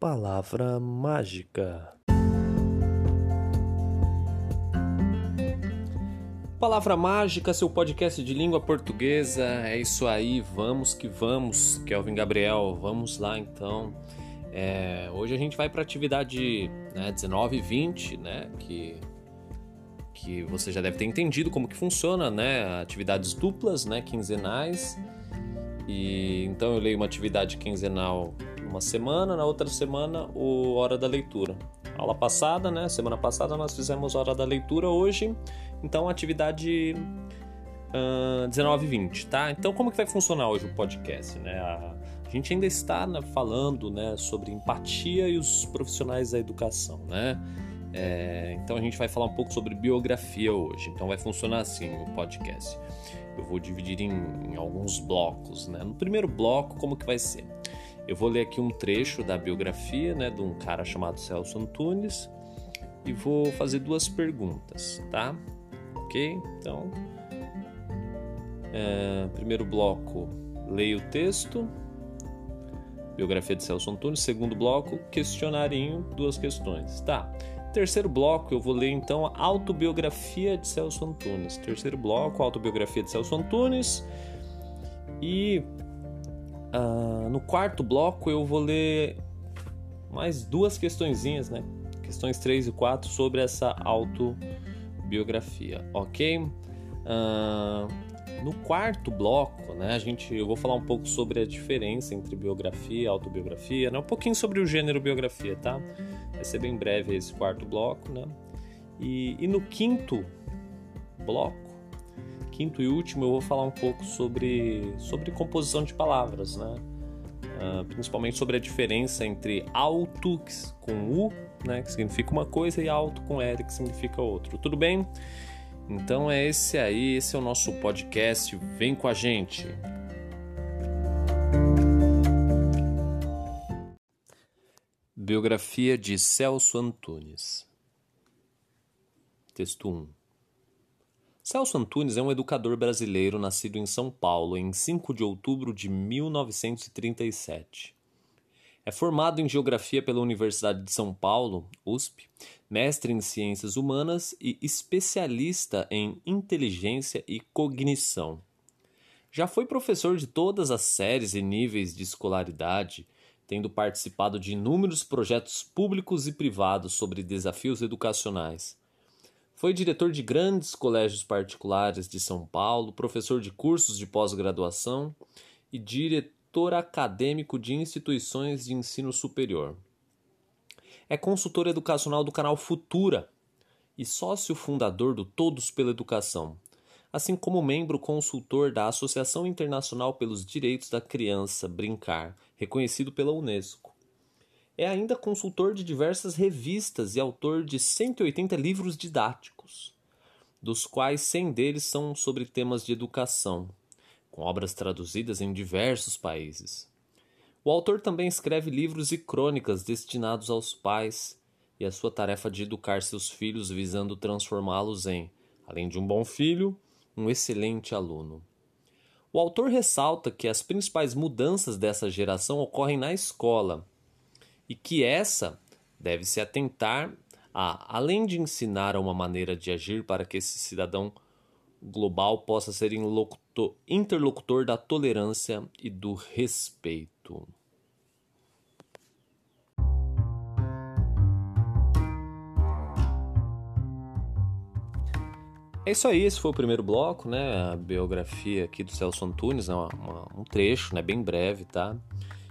Palavra mágica. Palavra mágica, seu podcast de língua portuguesa. É isso aí, vamos que vamos, Kelvin Gabriel. Vamos lá então. É, hoje a gente vai para a atividade né, 19 e 20, né? Que, que você já deve ter entendido como que funciona, né? Atividades duplas, né? Quinzenais. E então eu leio uma atividade quinzenal uma semana, na outra semana o hora da leitura. Aula passada, né? Semana passada nós fizemos hora da leitura hoje, então atividade uh, 19 e 20, tá? Então como que vai funcionar hoje o podcast, né? A, a gente ainda está né, falando, né, sobre empatia e os profissionais da educação, né? É, então a gente vai falar um pouco sobre biografia hoje. Então vai funcionar assim o podcast. Eu vou dividir em, em alguns blocos, né? No primeiro bloco, como que vai ser? Eu vou ler aqui um trecho da biografia né, de um cara chamado Celso Antunes e vou fazer duas perguntas, tá? Ok? Então, é, primeiro bloco, leio o texto, biografia de Celso Antunes. Segundo bloco, questionarinho, duas questões, tá? Terceiro bloco, eu vou ler então a autobiografia de Celso Antunes. Terceiro bloco, autobiografia de Celso Antunes. E Uh, no quarto bloco eu vou ler mais duas questõezinhas, né? Questões 3 e 4 sobre essa autobiografia, ok? Uh, no quarto bloco, né, a gente, eu vou falar um pouco sobre a diferença entre biografia e autobiografia, né? Um pouquinho sobre o gênero biografia, tá? Vai ser bem breve esse quarto bloco, né? E, e no quinto bloco quinto e último, eu vou falar um pouco sobre, sobre composição de palavras, né? Uh, principalmente sobre a diferença entre alto com U, né, que significa uma coisa, e alto com L, que significa outro. Tudo bem? Então é esse aí, esse é o nosso podcast. Vem com a gente. Biografia de Celso Antunes. Texto 1. Celso Antunes é um educador brasileiro nascido em São Paulo em 5 de outubro de 1937. É formado em Geografia pela Universidade de São Paulo, USP, mestre em Ciências Humanas e especialista em Inteligência e Cognição. Já foi professor de todas as séries e níveis de escolaridade, tendo participado de inúmeros projetos públicos e privados sobre desafios educacionais foi diretor de grandes colégios particulares de São Paulo, professor de cursos de pós-graduação e diretor acadêmico de instituições de ensino superior. É consultor educacional do canal Futura e sócio fundador do Todos pela Educação, assim como membro consultor da Associação Internacional pelos Direitos da Criança Brincar, reconhecido pela Unesco. É ainda consultor de diversas revistas e autor de 180 livros didáticos, dos quais 100 deles são sobre temas de educação, com obras traduzidas em diversos países. O autor também escreve livros e crônicas destinados aos pais e a sua tarefa de educar seus filhos visando transformá-los em, além de um bom filho, um excelente aluno. O autor ressalta que as principais mudanças dessa geração ocorrem na escola e que essa deve se atentar a, além de ensinar uma maneira de agir para que esse cidadão global possa ser interlocutor da tolerância e do respeito. É isso aí, esse foi o primeiro bloco, né? A biografia aqui do Celso Antunes, né? Uma, uma, um trecho, né? Bem breve, tá?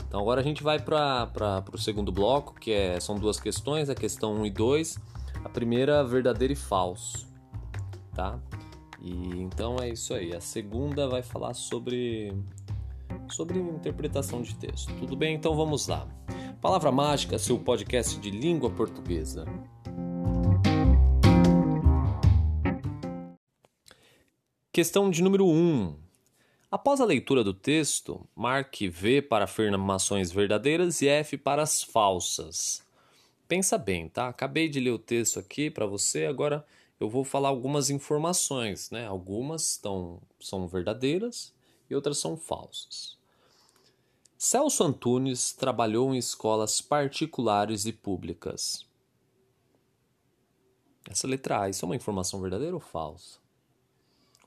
Então agora a gente vai para o segundo bloco, que é, são duas questões, a questão 1 e 2. A primeira, verdadeiro e falso, tá? E então é isso aí. A segunda vai falar sobre sobre interpretação de texto. Tudo bem? Então vamos lá. Palavra Mágica, seu podcast de língua portuguesa. Questão de número 1. Um. Após a leitura do texto, marque V para afirmações verdadeiras e F para as falsas. Pensa bem, tá? Acabei de ler o texto aqui para você, agora eu vou falar algumas informações, né? Algumas são verdadeiras e outras são falsas. Celso Antunes trabalhou em escolas particulares e públicas. Essa letra A, isso é uma informação verdadeira ou falsa?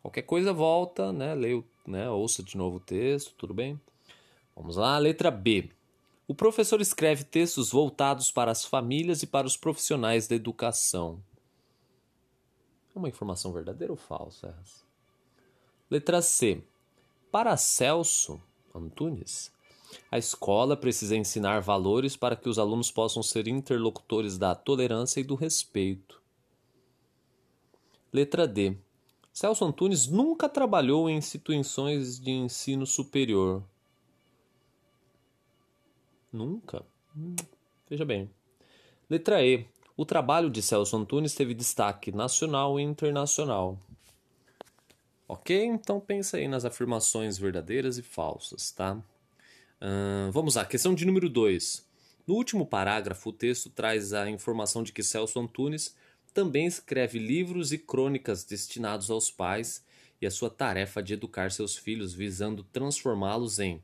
Qualquer coisa volta, né? Leio, né? Ouça de novo o texto, tudo bem? Vamos lá, letra B. O professor escreve textos voltados para as famílias e para os profissionais da educação. É uma informação verdadeira ou falsa? Letra C. Para Celso Antunes, a escola precisa ensinar valores para que os alunos possam ser interlocutores da tolerância e do respeito. Letra D. Celso Antunes nunca trabalhou em instituições de ensino superior. Nunca? Hum, veja bem. Letra E. O trabalho de Celso Antunes teve destaque nacional e internacional. Ok? Então pensa aí nas afirmações verdadeiras e falsas, tá? Uh, vamos lá, questão de número 2. No último parágrafo, o texto traz a informação de que Celso Antunes também escreve livros e crônicas destinados aos pais e a sua tarefa de educar seus filhos, visando transformá-los em,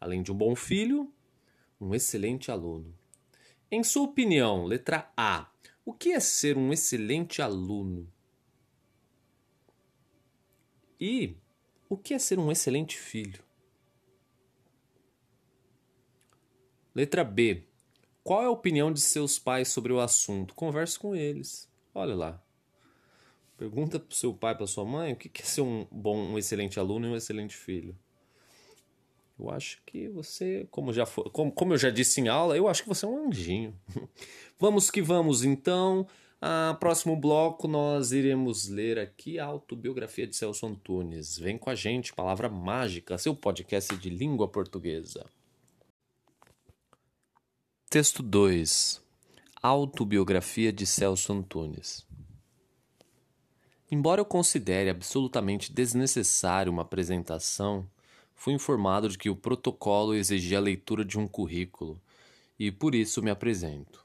além de um bom filho, um excelente aluno. Em sua opinião, letra A, o que é ser um excelente aluno? E o que é ser um excelente filho? Letra B. Qual é a opinião de seus pais sobre o assunto? Converse com eles. Olha lá. Pergunta para o seu pai, para sua mãe, o que é ser um bom, um excelente aluno e um excelente filho. Eu acho que você, como já foi, como, como eu já disse em aula, eu acho que você é um anjinho. vamos que vamos, então. A próximo bloco nós iremos ler aqui a autobiografia de Celso Antunes. Vem com a gente, Palavra Mágica, seu podcast de língua portuguesa. Texto 2. Autobiografia de Celso Antunes. Embora eu considere absolutamente desnecessário uma apresentação, fui informado de que o protocolo exigia a leitura de um currículo e por isso me apresento.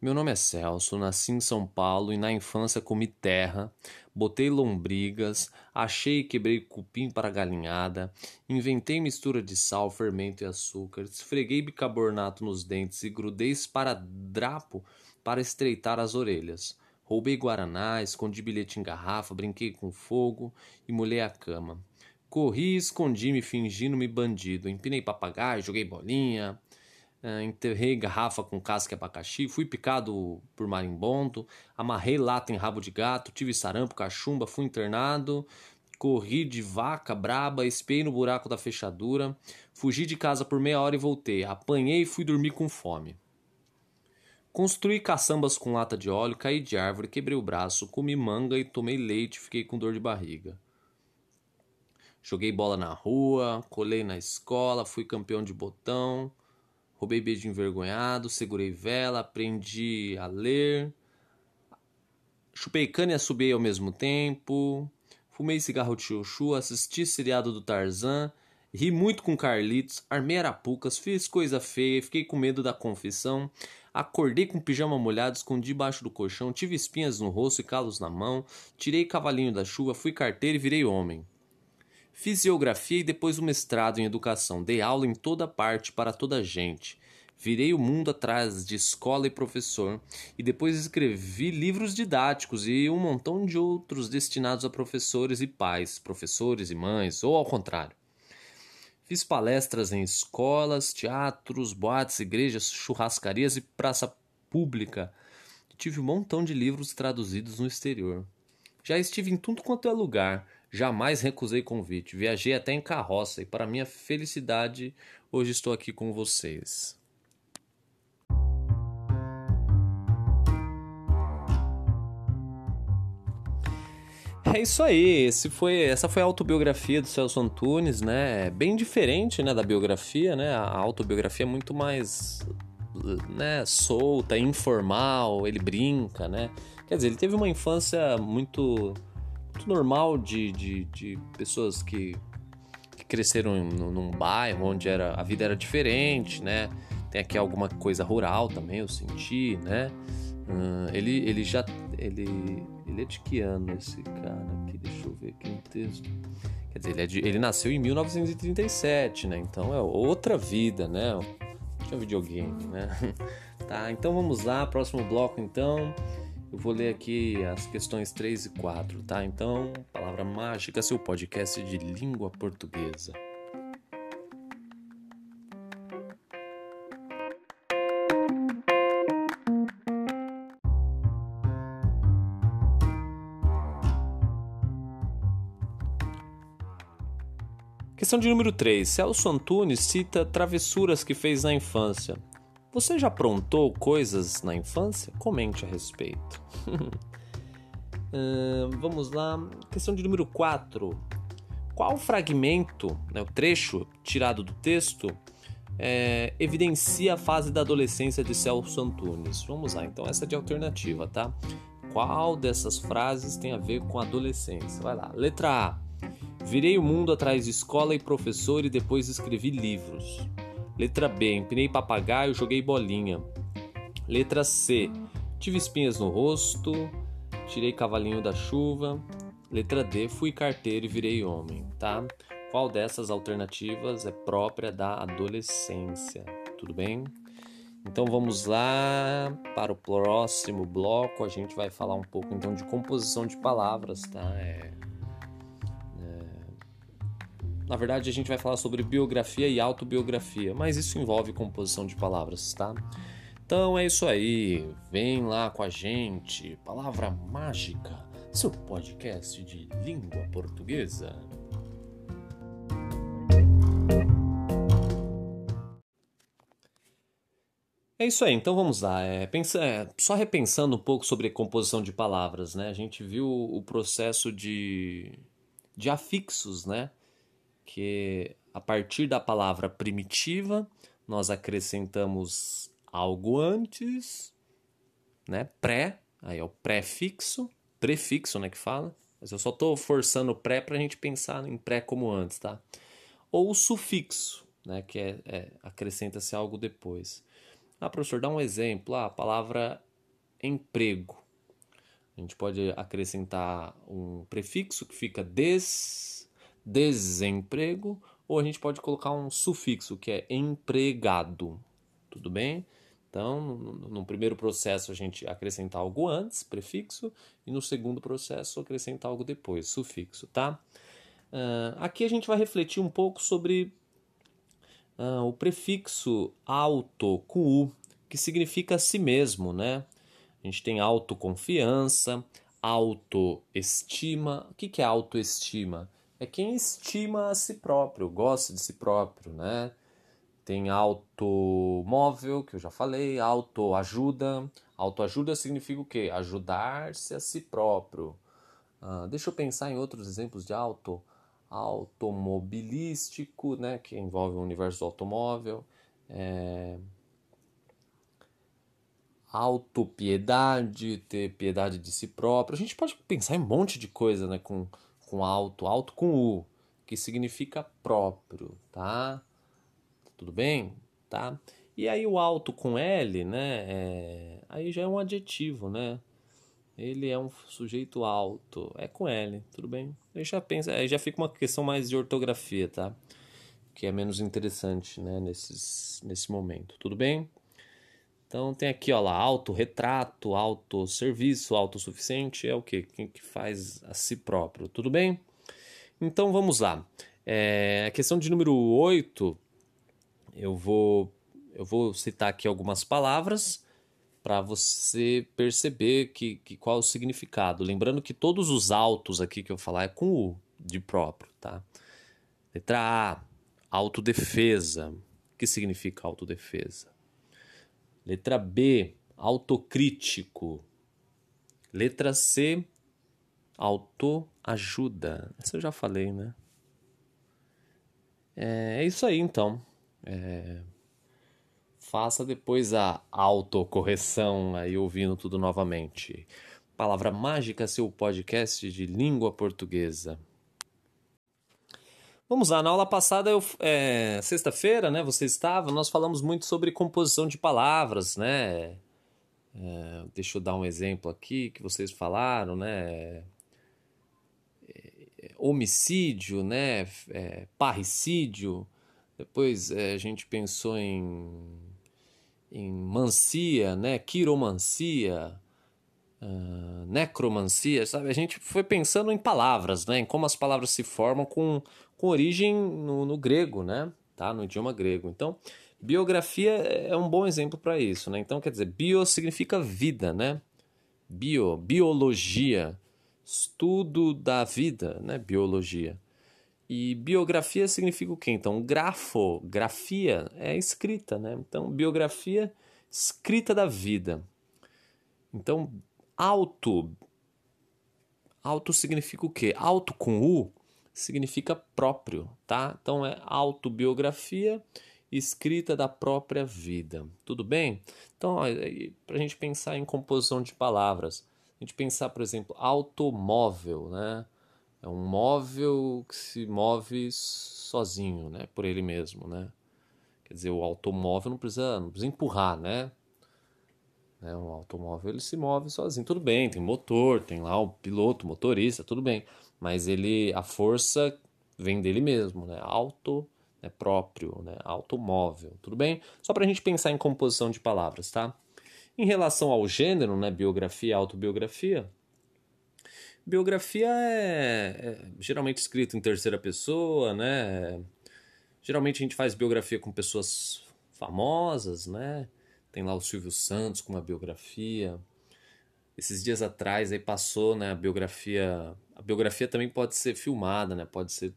Meu nome é Celso, nasci em São Paulo e na infância comi terra, botei lombrigas, achei e quebrei cupim para galinhada, inventei mistura de sal, fermento e açúcar, esfreguei bicarbonato nos dentes e grudei esparadrapo para estreitar as orelhas. Roubei guaraná, escondi bilhete em garrafa, brinquei com fogo e molhei a cama. Corri e escondi-me fingindo-me bandido. Empinei papagaio, joguei bolinha, enterrei garrafa com casca e abacaxi, fui picado por marimbondo, amarrei lata em rabo de gato, tive sarampo, cachumba, fui internado, corri de vaca braba, espiei no buraco da fechadura, fugi de casa por meia hora e voltei, apanhei e fui dormir com fome. Construí caçambas com lata de óleo, caí de árvore, quebrei o braço, comi manga e tomei leite, fiquei com dor de barriga. Joguei bola na rua, colei na escola, fui campeão de botão, roubei beijo envergonhado, segurei vela, aprendi a ler, chupei cana e assobiei ao mesmo tempo, fumei cigarro de chuchu, assisti seriado do Tarzan, ri muito com Carlitos, armei arapucas, fiz coisa feia, fiquei com medo da confissão, acordei com pijama molhado, escondi debaixo do colchão, tive espinhas no rosto e calos na mão, tirei cavalinho da chuva, fui carteiro e virei homem. Fiz geografia e depois um mestrado em educação. Dei aula em toda parte para toda gente. Virei o mundo atrás de escola e professor, e depois escrevi livros didáticos e um montão de outros destinados a professores e pais, professores e mães, ou ao contrário. Fiz palestras em escolas, teatros, boates, igrejas, churrascarias e praça pública. Tive um montão de livros traduzidos no exterior. Já estive em tudo quanto é lugar, Jamais recusei convite. Viajei até em carroça e, para minha felicidade, hoje estou aqui com vocês. É isso aí. Esse foi, essa foi a autobiografia do Celso Antunes, né? Bem diferente, né, da biografia, né? A autobiografia é muito mais, né, solta, informal. Ele brinca, né? Quer dizer, ele teve uma infância muito muito normal de, de, de pessoas que, que cresceram num, bairro onde era, a vida era diferente, né? Tem aqui alguma coisa rural também, eu senti, né? Ele, ele já. Ele, ele é de que ano esse cara aqui? Deixa eu ver aqui no texto. Quer dizer, ele, é de, ele nasceu em 1937, né? Então é outra vida, né? Tinha videogame, né? tá, então vamos lá, próximo bloco então. Eu vou ler aqui as questões 3 e 4, tá? Então, palavra mágica, seu podcast de língua portuguesa. Questão de número 3. Celso Antunes cita travessuras que fez na infância. Você já aprontou coisas na infância? Comente a respeito. uh, vamos lá. Questão de número 4. Qual fragmento, né, o trecho tirado do texto, é, evidencia a fase da adolescência de Celso Antunes? Vamos lá, então essa é de alternativa, tá? Qual dessas frases tem a ver com adolescência? Vai lá. Letra A. Virei o mundo atrás de escola e professor e depois escrevi livros. Letra B. Empinei papagaio, joguei bolinha. Letra C. Tive espinhas no rosto, tirei cavalinho da chuva. Letra D. Fui carteiro e virei homem, tá? Qual dessas alternativas é própria da adolescência? Tudo bem? Então vamos lá para o próximo bloco. A gente vai falar um pouco então de composição de palavras, tá? É na verdade, a gente vai falar sobre biografia e autobiografia, mas isso envolve composição de palavras, tá? Então é isso aí, vem lá com a gente, Palavra Mágica, seu podcast de língua portuguesa. É isso aí, então vamos lá. É, pensa, é, só repensando um pouco sobre composição de palavras, né? A gente viu o processo de, de afixos, né? Que a partir da palavra primitiva nós acrescentamos algo antes, né? Pré, aí é o prefixo, prefixo, né, que fala. Mas eu só estou forçando o pré para a gente pensar em pré como antes, tá? Ou o sufixo, né, que é, é acrescenta-se algo depois. Ah, professor, dá um exemplo. Ah, a palavra emprego. A gente pode acrescentar um prefixo que fica des desemprego, ou a gente pode colocar um sufixo que é empregado. Tudo bem? Então, no, primeiro processo a gente acrescenta algo antes, prefixo, e no segundo processo acrescenta algo depois, sufixo, tá? Uh, aqui a gente vai refletir um pouco sobre uh, o prefixo auto com u, que significa si mesmo, né? A gente tem autoconfiança, autoestima. O que é autoestima? É quem estima a si próprio, gosta de si próprio, né? Tem automóvel, que eu já falei, autoajuda. Autoajuda significa o quê? Ajudar-se a si próprio. Ah, deixa eu pensar em outros exemplos de auto. Automobilístico, né? Que envolve o universo do automóvel. É... Autopiedade, ter piedade de si próprio. A gente pode pensar em um monte de coisa, né? Com com alto, alto com U, que significa próprio, tá? Tudo bem? Tá? E aí o alto com L, né? É... Aí já é um adjetivo, né? Ele é um sujeito alto. É com L, tudo bem? Aí já pensa, aí já fica uma questão mais de ortografia, tá? Que é menos interessante, né? Nesses, nesse momento, tudo bem? Então tem aqui, ó lá, autorretrato, autosserviço, autossuficiente, é o que? Quem que faz a si próprio, tudo bem? Então vamos lá. É, a questão de número 8, eu vou, eu vou citar aqui algumas palavras para você perceber que, que qual é o significado. Lembrando que todos os autos aqui que eu falar é com o de próprio, tá? Letra A, autodefesa. O que significa autodefesa? Letra B, autocrítico. Letra C, autoajuda. Essa eu já falei, né? É, é isso aí, então. É... Faça depois a autocorreção aí ouvindo tudo novamente. Palavra Mágica, seu podcast de língua portuguesa. Vamos lá, na aula passada, eu, é, sexta-feira, né, você estava, nós falamos muito sobre composição de palavras, né? É, deixa eu dar um exemplo aqui que vocês falaram, né? É, homicídio, né? É, parricídio. Depois é, a gente pensou em, em mancia, né? Quiromancia, uh, necromancia, sabe? A gente foi pensando em palavras, né? Em como as palavras se formam com, com origem no, no grego, né? Tá? No idioma grego. Então, Biografia é um bom exemplo para isso, né? Então, quer dizer, bio significa vida, né? Bio, biologia, estudo da vida, né? Biologia. E biografia significa o quê? Então, grafo, grafia é escrita, né? Então, biografia, escrita da vida. Então, auto, auto significa o quê? Auto com U significa próprio, tá? Então, é autobiografia escrita da própria vida. Tudo bem? Então, para a gente pensar em composição de palavras, a gente pensar, por exemplo, automóvel, né? É um móvel que se move sozinho, né? Por ele mesmo, né? Quer dizer, o automóvel não precisa, não precisa empurrar, né? Né? Um automóvel ele se move sozinho. Tudo bem, tem motor, tem lá o piloto, motorista, tudo bem. Mas ele, a força vem dele mesmo, né? Auto né, próprio, né, automóvel, tudo bem? Só para a gente pensar em composição de palavras, tá? Em relação ao gênero, né, biografia autobiografia, biografia é, é geralmente escrito em terceira pessoa, né? Geralmente a gente faz biografia com pessoas famosas, né? Tem lá o Silvio Santos com uma biografia. Esses dias atrás aí passou, né, a biografia. A biografia também pode ser filmada, né? Pode ser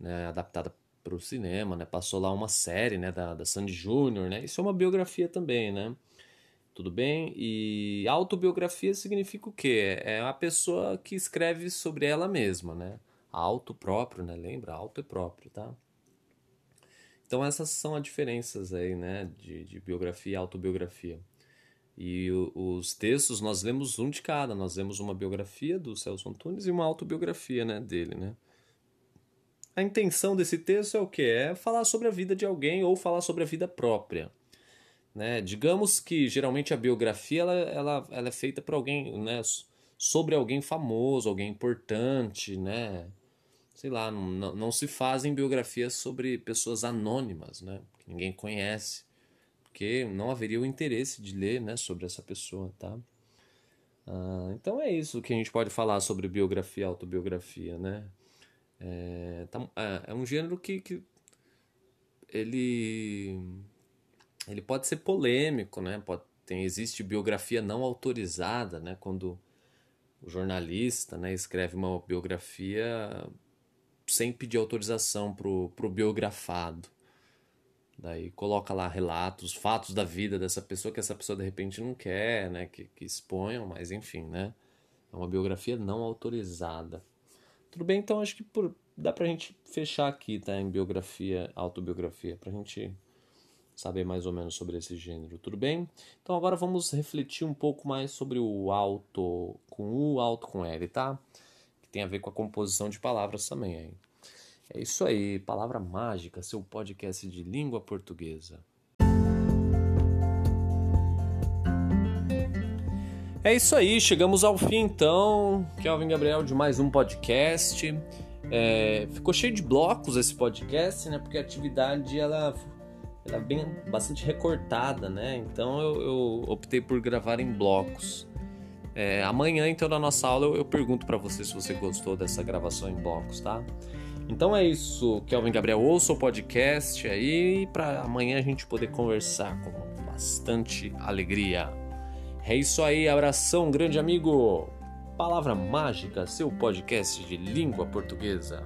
né, adaptada para o cinema, né? Passou lá uma série, né, da, da Sandy Júnior, né? Isso é uma biografia também, né? Tudo bem? E autobiografia significa o quê? É a pessoa que escreve sobre ela mesma, né? Auto próprio, né? Lembra? Auto é próprio, tá? Então essas são as diferenças aí, né? De, de biografia e autobiografia. E o, os textos nós lemos um de cada. Nós lemos uma biografia do Celso Antunes e uma autobiografia, né? Dele, né? A intenção desse texto é o que? É falar sobre a vida de alguém ou falar sobre a vida própria. Né? Digamos que geralmente a biografia ela, ela, ela é feita por alguém, né? sobre alguém famoso, alguém importante, né? Sei lá, não, não se fazem biografias sobre pessoas anônimas, né? Que ninguém conhece, porque não haveria o interesse de ler, né, sobre essa pessoa, tá? Ah, então é isso que a gente pode falar sobre biografia autobiografia, né? É, tá, é, é, um gênero que, que ele, ele pode ser polêmico, né? Pode, tem, existe biografia não autorizada, né? Quando o jornalista né, escreve uma biografia sem pedir autorização pro, pro biografado. Daí coloca lá relatos, fatos da vida dessa pessoa que essa pessoa de repente não quer, né? Que, que exponham, mas enfim, né? É uma biografia não autorizada. Tudo bem, então acho que por, dá pra gente fechar aqui, tá? Em biografia, autobiografia, pra gente saber mais ou menos sobre esse gênero, tudo bem? Então agora vamos refletir um pouco mais sobre o alto com U, alto com L, tá? Tem a ver com a composição de palavras também aí. É isso aí, Palavra Mágica, seu podcast de língua portuguesa. É isso aí, chegamos ao fim então. Kelvin Gabriel de mais um podcast. É, ficou cheio de blocos esse podcast, né? Porque a atividade ela, ela é bem bastante recortada, né? Então eu, eu optei por gravar em blocos. É, amanhã, então, na nossa aula, eu, eu pergunto para você se você gostou dessa gravação em blocos, tá? Então é isso, Kelvin Gabriel, ouça o podcast aí para amanhã a gente poder conversar com bastante alegria. É isso aí, abração, grande amigo. Palavra Mágica, seu podcast de língua portuguesa.